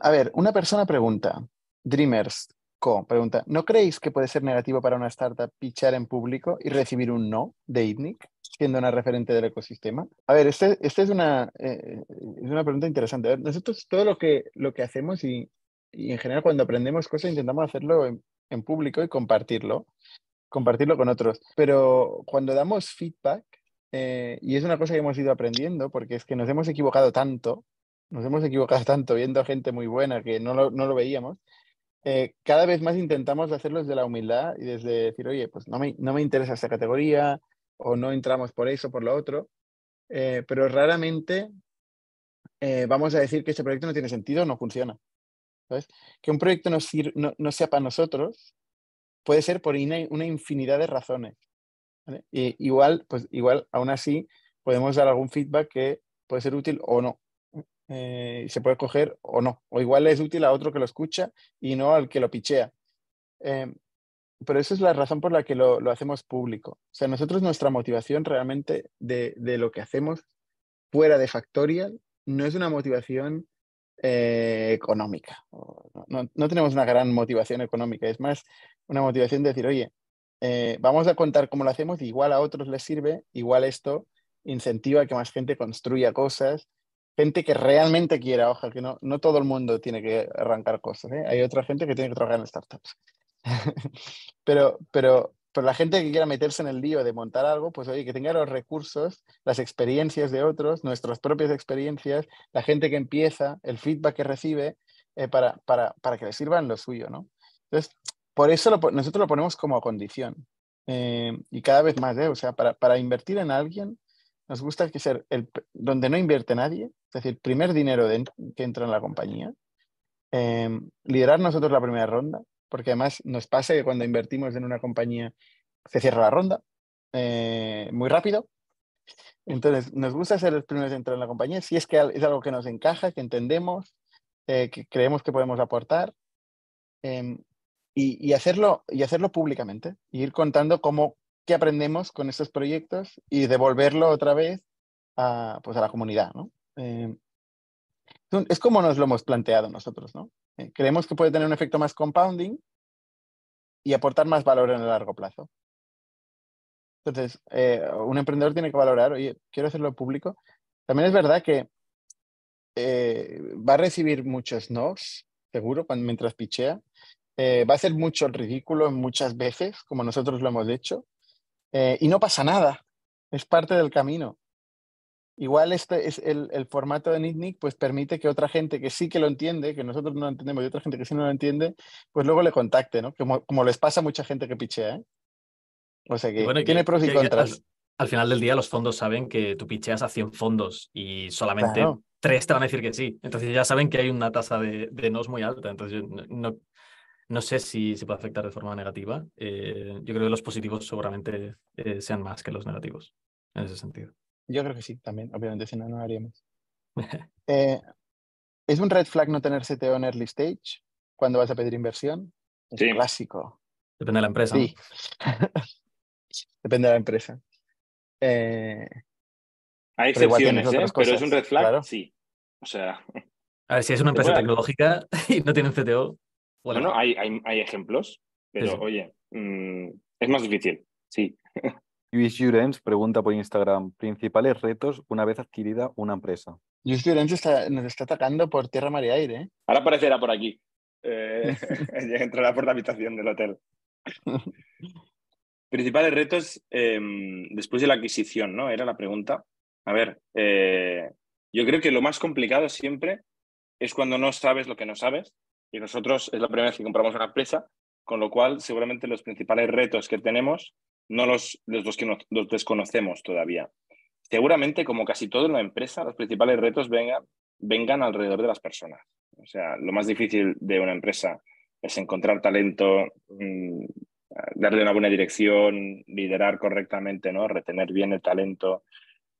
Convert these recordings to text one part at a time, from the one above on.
A ver, una persona pregunta, Dreamers Co. pregunta, ¿no creéis que puede ser negativo para una startup pichar en público y recibir un no de ITNIC, siendo una referente del ecosistema? A ver, esta este es, una, eh, es una pregunta interesante. nosotros todo lo que, lo que hacemos y, y, en general cuando aprendemos cosas intentamos hacerlo en, en público y compartirlo, compartirlo con otros. Pero cuando damos feedback, eh, y es una cosa que hemos ido aprendiendo, porque es que nos hemos equivocado tanto, nos hemos equivocado tanto viendo a gente muy buena que no lo, no lo veíamos, eh, cada vez más intentamos hacerlo desde la humildad y desde decir, oye, pues no me, no me interesa esta categoría o no entramos por eso, por lo otro, eh, pero raramente vamos a decir que ese proyecto no tiene sentido o no funciona. Que un proyecto no, no, no sea para nosotros puede ser por una infinidad de razones igual, pues igual, aún así, podemos dar algún feedback que puede ser útil o no. Eh, se puede coger o no. O igual es útil a otro que lo escucha y no al que lo pichea. Em, pero esa es la razón por la que lo, lo, hacemos público. O sea, nosotros nuestra motivación realmente de, de lo que hacemos fuera de Factorial no es una motivación eh, económica. No, no, tenemos una gran motivación económica, es más una motivación de decir, oye, eh, vamos a contar cómo lo hacemos, igual a otros les sirve, igual esto incentiva que más gente construya cosas, gente que realmente quiera, ojalá que no, no todo el mundo tiene que arrancar cosas, ¿eh? hay otra gente que tiene que trabajar en startups. pero, pero, pero la gente que quiera meterse en el lío de montar algo, pues oye, que tenga los recursos, las experiencias de otros, nuestras propias experiencias, la gente que empieza, el feedback que recibe, eh, para, para, para que le sirvan lo suyo, ¿no? Entonces, por eso nosotros lo ponemos como condición. Eh, y cada vez más, ¿eh? o sea, para, para, invertir en alguien, nos gusta que ser el, donde no invierte nadie, es decir, primer dinero que entra en la compañía, eh, liderar nosotros la primera ronda, porque además nos pasa que cuando invertimos en una compañía se cierra la ronda muy rápido. Entonces, nos gusta ser los primeros en entrar en la compañía, si es que es algo que nos encaja, que entendemos, que creemos que podemos aportar y, hacerlo, y hacerlo públicamente, y ir contando cómo, qué aprendemos con estos proyectos y devolverlo otra vez a, pues a la comunidad. ¿no? Eh, es como nos lo hemos planteado nosotros. ¿no? Eh, creemos que puede tener un efecto más compounding y aportar más valor en el largo plazo. Entonces, eh, un emprendedor tiene que valorar, oye, quiero hacerlo público. También es verdad que va a recibir muchos nos, seguro, cuando, mientras pichea, va a ser mucho el ridículo muchas veces, como nosotros lo hemos hecho, y no pasa nada, es parte del camino. Igual este es el, el formato de Nitnick, pues permite que otra gente que sí que lo entiende, que nosotros no lo entendemos y otra gente que sí no lo entiende, pues luego le contacte, ¿no? Como, como les pasa a mucha gente que pichea, ¿eh? O sea que tiene pros y contras. Al, final del día los fondos saben que tú picheas a 100 fondos y solamente tres te van a decir que sí. Entonces ya saben que hay una tasa de, de nos muy alta. Entonces no, no sé si se puede afectar de forma negativa. Eh, yo creo que los positivos seguramente eh, sean más que los negativos en ese sentido. Yo creo que sí, también. Obviamente, si no, no lo haríamos. Eh, ¿Es un red flag no tener CTO en early stage cuando vas a pedir inversión? Es sí. clásico. Depende de la empresa. Sí. Depende de la empresa. Hay excepciones, pero, pero es un red flag, sí. O sea. A ver, si es una empresa tecnológica y no tienen CTO, bueno, hay, hay, hay, ejemplos, pero oye, mm, es más difícil, sí. Luis Jurens pregunta por Instagram, principales retos una vez adquirida una empresa. Luis Jurens nos está atacando por tierra, mar y aire. ¿eh? Ahora aparecerá por aquí. Eh, entrará por la habitación del hotel. principales retos em, después de la adquisición, ¿no? Era la pregunta. A ver, eh, yo creo que lo más complicado siempre es cuando no sabes lo que no sabes y nosotros es la primera vez que compramos una empresa, con lo cual seguramente los principales retos que tenemos no los, los, que los desconocemos todavía. Seguramente, como casi todo en la empresa, los principales retos vengan, vengan alrededor de las personas. O sea, lo más difícil de una empresa es encontrar talento, mm, darle una buena dirección, liderar correctamente, ¿no? retener bien el talento.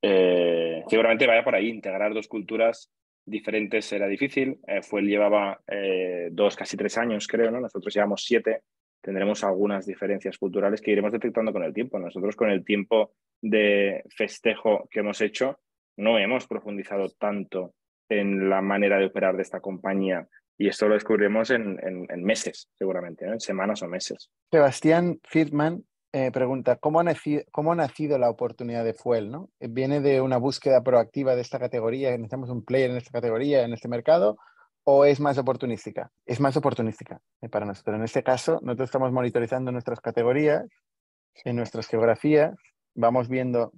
Eh, seguramente vaya por ahí, integrar dos culturas diferentes era difícil. Eh, fue, llevaba eh, dos, casi tres años, creo, ¿no? Nosotros llevamos siete. Tendremos algunas diferencias culturales que iremos detectando con el tiempo. Nosotros con el tiempo de festejo que hemos hecho, no hemos profundizado tanto en la manera de operar de esta compañía. Y esto lo descubriremos en, meses, seguramente, en semanas o meses. Sebastián Friedman eh, pregunta, ¿cómo ha, nacido, ¿cómo ha, nacido, la oportunidad de Fuel? ¿no? ¿Viene de una búsqueda proactiva de esta categoría? ¿Necesitamos un player en esta categoría, en este mercado? ¿O es más oportunística? Es más oportunística eh, para nosotros. En este caso, nosotros estamos monitorizando nuestras categorías, en nuestras geografías, vamos viendo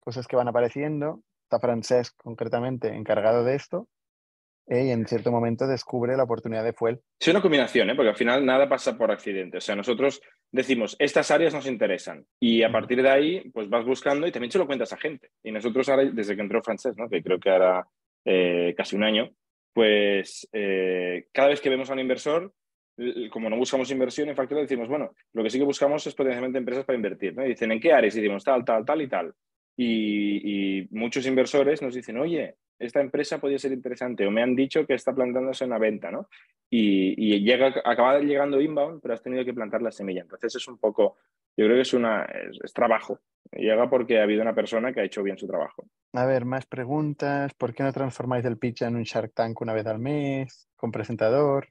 cosas que van apareciendo. Está Francesc concretamente encargado de esto y en cierto momento descubre la oportunidad de Fuel. Es una combinación, ¿eh? porque al final nada pasa por accidente. O sea, nosotros decimos, estas áreas nos interesan y a partir de ahí, pues vas buscando y también se lo cuentas a gente. Y nosotros ahora, desde que entró Francesc, ¿no? que creo que hará eh, casi un año, pues eh, cada vez que vemos a un inversor, como no buscamos inversión en Factorial, decimos, bueno, lo que sí que buscamos es potencialmente empresas para invertir. ¿no? Y dicen, ¿en qué áreas? Y decimos, tal, tal, tal y tal. y muchos inversores nos dicen, oye, esta empresa podría ser interesante o me han dicho que está plantándose una venta, ¿no? Y, llega, acaba llegando inbound, pero has tenido que plantar la semilla. Entonces es un poco, yo creo que es, una, es, trabajo. Llega porque ha habido una persona que ha hecho bien su trabajo. A ver, más preguntas. ¿Por qué no transformáis el pitch en un Shark Tank una vez al mes con presentador?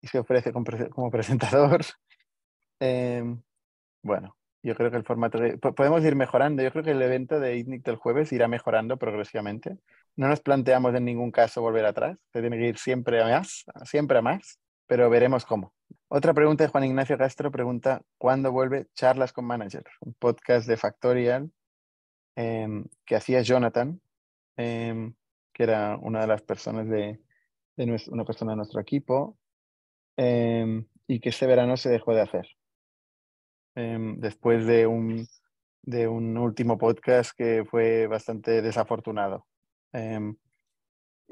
Y se ofrece como presentador. Em, bueno, yo creo que el formato podemos ir mejorando. Yo creo que el evento de ITNIC del jueves irá mejorando progresivamente. No nos planteamos en ningún caso volver atrás. Se tiene que ir siempre a más, siempre a más, pero veremos cómo. Otra pregunta de Juan Ignacio Castro pregunta, ¿cuándo vuelve Charlas con Manager? Un podcast de Factorial em, que hacía Jonathan, em, que era una de las personas de, una persona de nuestro equipo, em, y que este verano se dejó de hacer. después de un, de un último podcast que fue bastante desafortunado.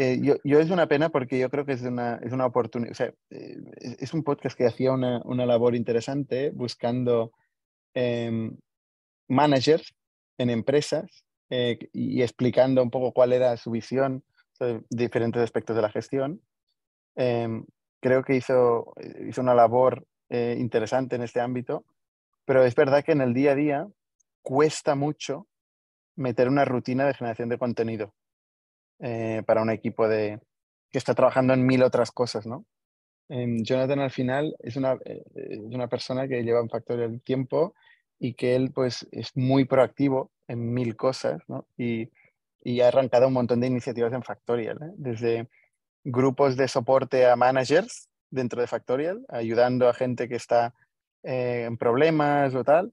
Eh, yo, es una pena porque yo creo que es una, es una oportunidad, o sea, eh, es, un podcast que hacía una, una labor interesante buscando em, managers en empresas eh, y explicando un poco cuál era su visión de diferentes aspectos de la gestión. Em, creo que hizo, hizo una labor interesante en este ámbito, pero es verdad que en el día a día cuesta mucho meter una rutina de generación de contenido. Eh, para un equipo de, que está trabajando en mil otras cosas, ¿no? Em, Jonathan al final es una, eh, es una persona que lleva un factor del tiempo y que él pues es muy proactivo en mil cosas, ¿no? Y, y ha arrancado un montón de iniciativas en Factorial, ¿eh? desde grupos de soporte a managers dentro de Factorial, ayudando a gente que está en problemas o tal,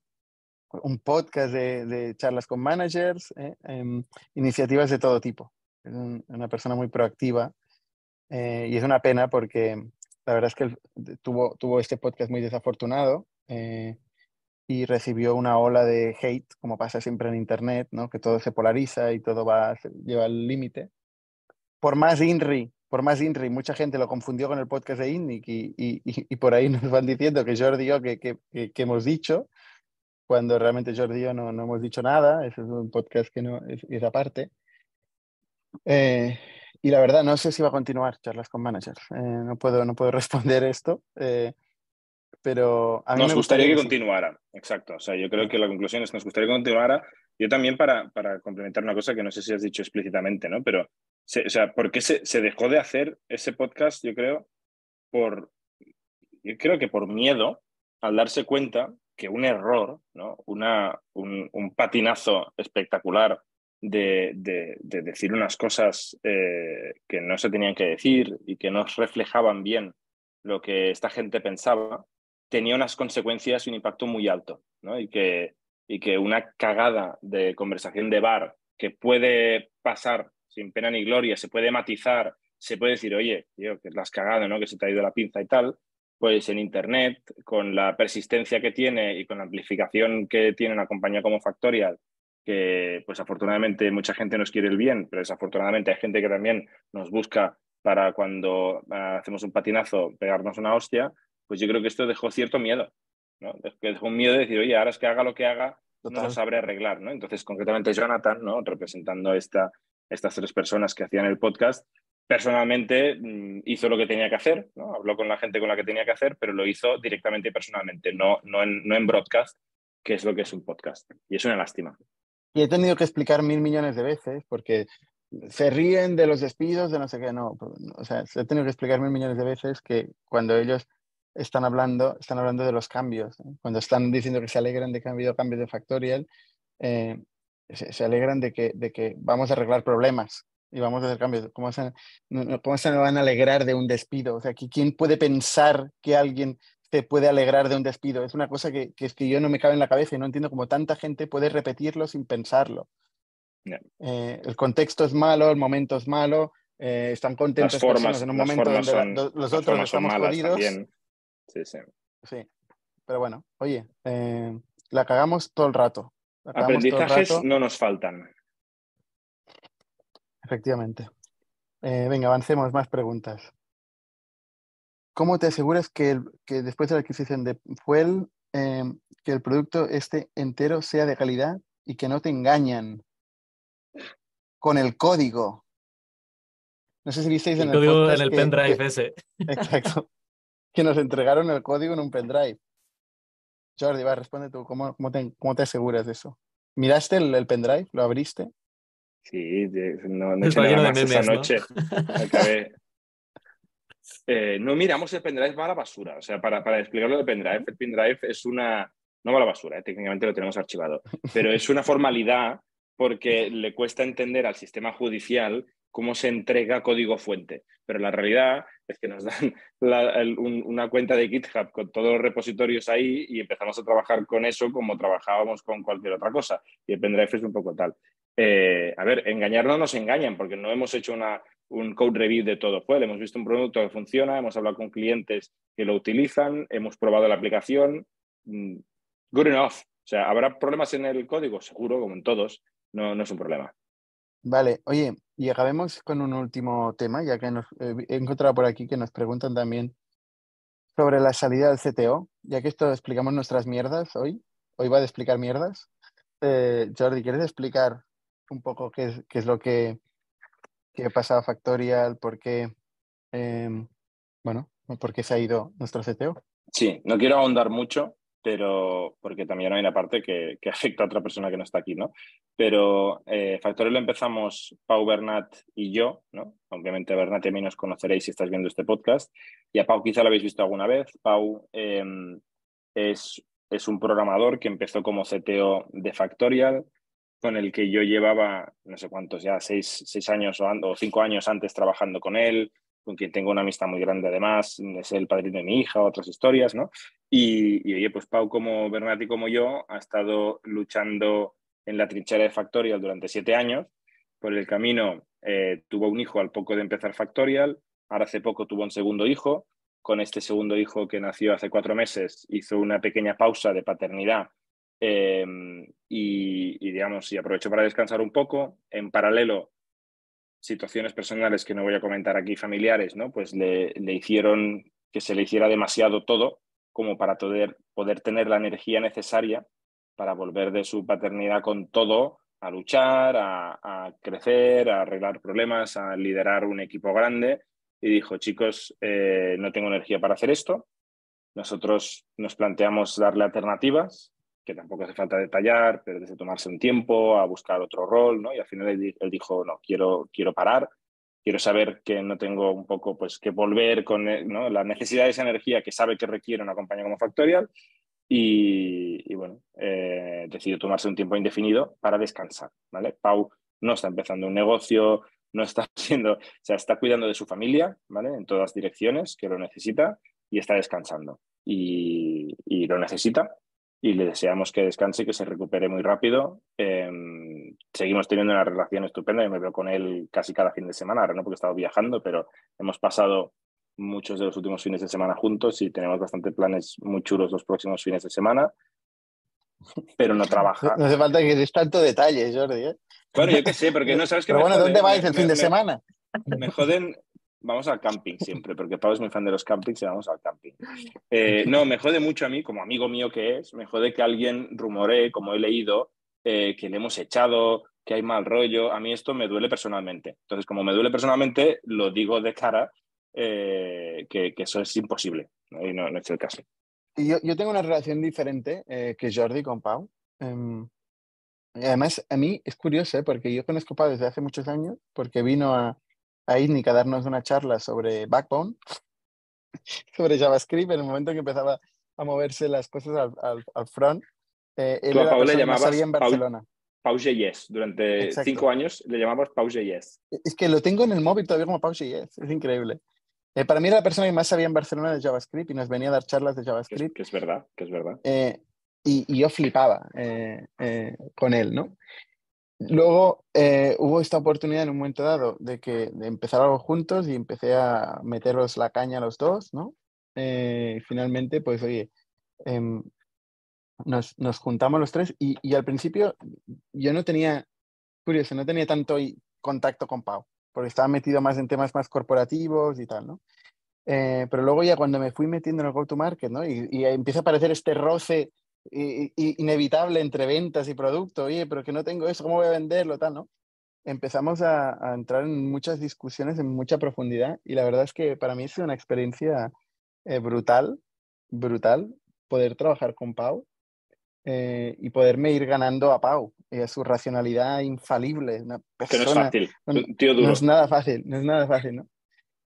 un podcast de, de charlas con managers, em, iniciativas de todo tipo es una persona muy proactiva eh, y es una pena porque la verdad es que tuvo, tuvo este podcast muy desafortunado eh, y recibió una ola de hate, como pasa siempre en Internet, ¿no? que todo se polariza y todo va lleva al límite. Por más INRI, por más INRI, mucha gente lo confundió con el podcast de INNIC y, y, y, por ahí nos van diciendo que Jordi yo que, que, que, hemos dicho, cuando realmente Jordi y yo no, no hemos dicho nada, ese es un podcast que no es, es aparte. Eh, y la verdad, no sé si va a continuar charlas con managers. Eh, no, puedo, no puedo responder esto, eh, pero a mí nos gustaría, que, continuara. Exacto. O sea, yo creo que la conclusión es que nos gustaría que continuara. Yo también para, para complementar una cosa que no sé si has dicho explícitamente, ¿no? Pero, o sea, ¿por qué se, se dejó de hacer ese podcast? Yo creo, por, yo creo que por miedo al darse cuenta que un error, ¿no? Una, un, un patinazo espectacular de, decir unas cosas eh, que no se tenían que decir y que no reflejaban bien lo que esta gente pensaba, tenía unas consecuencias y un impacto muy alto, ¿no? Y que, y que una cagada de conversación de bar que puede pasar sin pena ni gloria, se puede matizar, se puede decir, oye, tío, que la has cagado, ¿no? Que se te ha ido la pinza y tal, pues en Internet, con la persistencia que tiene y con la amplificación que tiene una compañía como Factorial que pues afortunadamente mucha gente nos quiere el bien, pero desafortunadamente hay gente que también nos busca para cuando ah, hacemos un patinazo pegarnos una hostia, pues yo creo que esto dejó cierto miedo, ¿no? Dejó un miedo de decir, oye, ahora es que haga lo que haga, no lo sabré arreglar, ¿no? Entonces, concretamente Jonathan, ¿no? Representando esta, estas tres personas que hacían el podcast, personalmente mm, hizo lo que tenía que hacer, ¿no? Habló con la gente con la que tenía que hacer, pero lo hizo directamente y personalmente, no, no, en, no en broadcast, que es lo que es un podcast. Y es una lástima. Y he tenido que explicar mil millones de veces porque se ríen de los despidos, de no sé qué, no. Pues, o sea, se ha tenido que explicar mil millones de veces que cuando ellos están hablando, están hablando de los cambios. Cuando están diciendo que se alegran de que ha habido cambios de Factorial, eh, se, alegran de que, de que vamos a arreglar problemas y vamos a hacer cambios. ¿Cómo se, ¿Cómo se van a alegrar de un despido? O sea, ¿quién puede pensar que alguien se puede alegrar de un despido? Es una cosa que, que es que yo no me cabe en la cabeza y no entiendo cómo tanta gente puede repetirlo sin pensarlo. Eh, el contexto es malo, el momento es malo, eh, están contentos las formas, en un momento donde los otros estamos jodidos. Sí, sí. Sí, pero bueno, oye, eh, la cagamos todo el rato. Aprendizajes no nos faltan. Efectivamente. venga, avancemos, más preguntas. ¿Cómo te aseguras que, que después de la adquisición de Fuel, que el producto esté entero sea de calidad y que no te engañan? con el código. No sé si visteis en el, código en el pendrive ese. Exacto. Que nos entregaron el código en un pendrive. Jordi, va, responde tú. ¿Cómo, cómo, te, cómo te, aseguras de eso? ¿Miraste el, pendrive? ¿Lo abriste? Sí, no, no nada más esa noche. Eh, no miramos el pendrive va a la basura. O sea, para, para explicarlo del pendrive, el pendrive es una. No va a la basura, eh, técnicamente lo tenemos archivado. Pero es una formalidad porque le cuesta entender al sistema judicial cómo se entrega código fuente. Pero la realidad es que nos dan una cuenta de GitHub con todos los repositorios ahí y empezamos a trabajar con eso como trabajábamos con cualquier otra cosa. Y el pendrive es un poco tal. Eh, a ver, engañar no nos engañan porque no hemos hecho una, un code review de todo. Pues hemos visto un producto que funciona, hemos hablado con clientes que lo utilizan, hemos probado la aplicación. Mm, good enough. O sea, ¿habrá problemas en el código? Seguro, como en todos, no, no es un problema. Vale, oye, y acabemos con un último tema, ya que nos, eh, he encontrado por aquí que nos preguntan también sobre la salida del CTO, ya que esto explicamos nuestras mierdas hoy. Hoy va a explicar mierdas. Eh, Jordi, ¿quieres explicar un poco qué es, qué es lo que, que ha pasado a Factorial? ¿Por qué, em, bueno, por qué se ha ido nuestro CTO? Sí, no quiero ahondar mucho, pero porque también hay una parte que, afecta a otra persona que no está aquí, ¿no? Pero eh, Factorial empezamos Pau Bernat y yo, ¿no? Obviamente Bernat y a mí nos conoceréis si estás viendo este podcast, y a Pau quizá lo habéis visto alguna vez. Pau em, es, es un programador que empezó como CTO de Factorial, con el que yo llevaba, no sé cuántos ya, seis, seis años o, cinco años antes trabajando con él, con quien tengo una amistad muy grande además, es el padrino de mi hija, otras historias, ¿no? Y, oye, pues Pau como Bernati como yo ha estado luchando en la trinchera de Factorial durante siete años. Por el camino eh, tuvo un hijo al poco de empezar Factorial, ahora hace poco tuvo un segundo hijo. Con este segundo hijo que nació hace cuatro meses hizo una pequeña pausa de paternidad em, y, digamos, y aprovechó para descansar un poco. En paralelo situaciones personales que no voy a comentar aquí, familiares, ¿no? Pues le, hicieron que se le hiciera demasiado todo como para poder, poder tener la energía necesaria para volver de su paternidad con todo a luchar, a, crecer, a arreglar problemas, a liderar un equipo grande. Y dijo, chicos, eh, no tengo energía para hacer esto. Nosotros nos planteamos darle alternativas que tampoco hace falta detallar, pero desde tomarse un tiempo a buscar otro rol, ¿no? Y al final él, dijo, no, quiero, quiero parar, quiero saber que no tengo un poco, pues, que volver con ¿no? la necesidad de esa energía que sabe que requiere una compañía como Factorial y, y bueno, eh, decidió tomarse un tiempo indefinido para descansar, ¿vale? Pau no está empezando un negocio, no está haciendo, o sea, está cuidando de su familia, ¿vale? En todas direcciones, que lo necesita y está descansando. Y, y lo necesita y le deseamos que descanse y que se recupere muy rápido. Em, seguimos teniendo una relación estupenda, yo me veo con él casi cada fin de semana, ahora no porque he estado viajando, pero hemos pasado muchos de los últimos fines de semana juntos y tenemos bastante planes muy chulos los próximos fines de semana, pero no trabaja. No hace falta que des tanto detalle, Jordi. ¿eh? Bueno, yo qué sé, porque no sabes que... Pero bueno, ¿dónde vais el fin de semana? Me joden, vamos al camping siempre, porque Pau es muy fan de los campings y vamos al camping. Eh, no, me jode mucho a mí, como amigo mío que es, me jode que alguien rumoree, como he leído, eh, que le hemos echado, que hay mal rollo. A mí esto me duele personalmente. Entonces, como me duele personalmente, lo digo de cara eh, que, eso es imposible. Y no, es el caso. Yo, yo tengo una relación diferente que Jordi con Pau. Em, Además, a mí es curioso, porque yo conozco Pau desde hace muchos años, porque vino a, a ITNIC a darnos una charla sobre Backbone, sobre JavaScript, en el momento en que empezaba a moverse las cosas al, al, al front. Eh, él Tú a Pau le llamabas en Barcelona. Pause.js. Durante cinco años le llamamos Pause.js. Es que lo tengo en el móvil todavía como Pause.js. Es increíble. Eh, para mí era la persona que más sabía en Barcelona de JavaScript y nos venía a dar charlas de JavaScript. Que es, verdad, que es verdad. Eh, y, yo flipaba eh, con él, ¿no? Luego hubo esta oportunidad en un momento dado de que de empezar algo juntos y empecé a meteros la caña a los dos, ¿no? y finalmente, pues oye, em, nos, nos, juntamos los tres y, y, al principio yo no tenía, curioso, no tenía tanto contacto con Pau porque estaba metido más en temas más corporativos y tal, ¿no? Eh, pero luego ya cuando me fui metiendo en el go-to-market, ¿no? Y, y, empieza a aparecer este roce inevitable entre ventas y producto, oye, pero que no tengo eso, ¿cómo voy a venderlo? Tal, ¿no? Empezamos a, entrar en muchas discusiones en mucha profundidad y la verdad es que para mí ha sido una experiencia eh, brutal, brutal poder trabajar con Pau eh, y poderme ir ganando a Pau y a su racionalidad infalible. Una que no es fácil, tío duro. No es nada fácil, no es nada fácil, ¿no?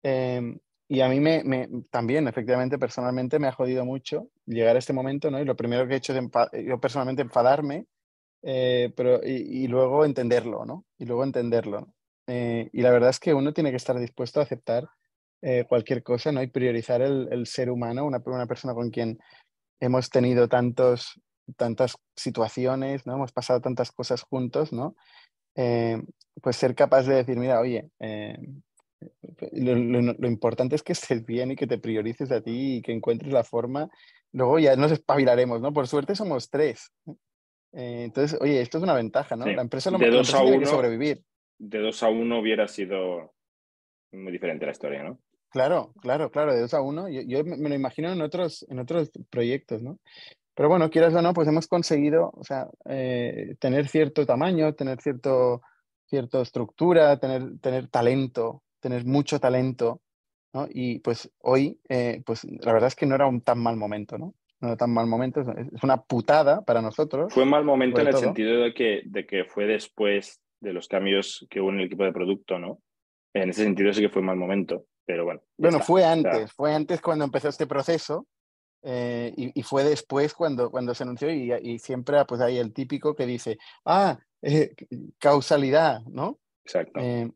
Em, y a mí me, me, también, efectivamente, personalmente me ha jodido mucho llegar a este momento, ¿no? Y lo primero que he hecho es yo personalmente enfadarme, eh, pero, y, luego entenderlo, ¿no? Y luego entenderlo. Eh, y la verdad es que uno tiene que estar dispuesto a aceptar cualquier cosa, ¿no? Y priorizar el, el ser humano, una, una persona con quien hemos tenido tantos tantas situaciones, ¿no? Hemos pasado tantas cosas juntos, ¿no? Eh, pues ser capaz de decir, mira, oye, lo, importante es que estés bien y que te priorices a ti y que encuentres la forma. Luego ya nos espabilaremos, ¿no? Por suerte somos tres. Eh, entonces, oye, esto es una ventaja, ¿no? La empresa, lo, de dos a uno, sobrevivir. De dos a uno hubiera sido muy diferente la historia, ¿no? Claro, claro, claro, de dos a uno. Yo, yo me lo imagino en otros, en otros proyectos, ¿no? Pero bueno, quieras o no, pues hemos conseguido, o sea, eh, tener cierto tamaño, tener cierto, cierta estructura, tener, tener talento, tener mucho talento, ¿no? Y pues hoy, eh, pues la verdad es que no era un tan mal momento, ¿no? No era tan mal momento, es una putada para nosotros. Fue mal momento en el sentido de que, de que fue después de los cambios que hubo en el equipo de producto, ¿no? En ese sentido sí que fue mal momento, pero bueno. Bueno, fue antes, fue antes cuando empezó este proceso, eh, y, fue después cuando, cuando se anunció y, y, siempre pues hay el típico que dice, ah, eh, causalidad, ¿no? Exacto. Eh,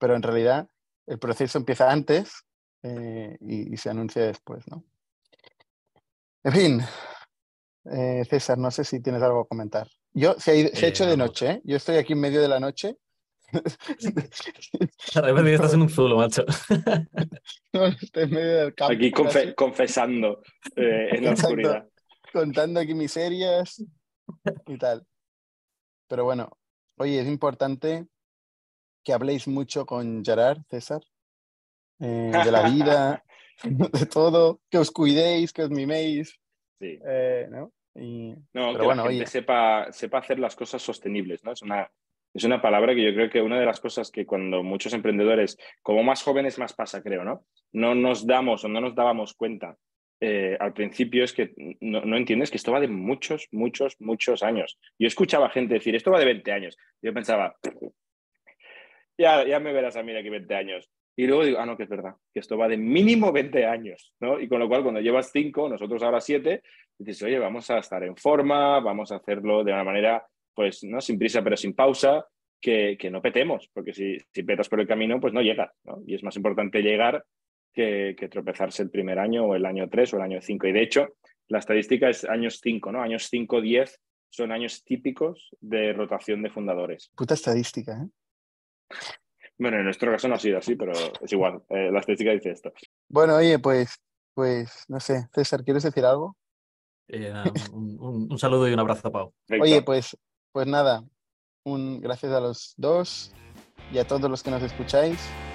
pero en realidad el proceso empieza antes y, se anuncia después, ¿no? En fin, César, no sé si tienes algo a comentar. Yo se ha, se ha hecho de noche, yo estoy aquí en medio de la noche de repente estás en un zulo, macho. No, estoy en medio del campo. Aquí confesando eh, en la oscuridad. Contando aquí miserias y tal. Pero bueno, oye, es importante que habléis mucho con Gerard, César, eh, de la vida, de todo, que os cuidéis, que os miméis. Sí. Eh, ¿no? Y, no, que bueno, la gente sepa, sepa hacer las cosas sostenibles, ¿no? Es una, es una palabra que yo creo que una de las cosas que cuando muchos emprendedores, como más jóvenes, más pasa, creo, ¿no? No nos damos o no nos dábamos cuenta eh, al principio es que no, entiendes que esto va de muchos, muchos, muchos años. Yo escuchaba gente decir, esto va de 20 años. Yo pensaba, ya, ya me verás a mí de aquí 20 años. Y luego digo, ah, no, que es verdad, que esto va de mínimo 20 años, ¿no? Y con lo cual, cuando llevas 5, nosotros ahora 7, dices, oye, vamos a estar en forma, vamos a hacerlo de una manera pues no sin prisa pero sin pausa, que, no petemos, porque si, si, petas por el camino, pues no llegas, ¿no? Y es más importante llegar que, tropezarse el primer año o el año 3 o el año 5. Y de hecho, la estadística es años 5, ¿no? Años 5, 10 son años típicos de rotación de fundadores. Puta estadística, ¿eh? Bueno, en nuestro caso no ha sido así, pero es igual. Eh, la estadística dice esto. Bueno, oye, pues, pues no sé, César, ¿quieres decir algo? Eh, un, saludo y un abrazo a Pau. Oye, pues pues nada, un gracias a los dos y a todos los que nos escucháis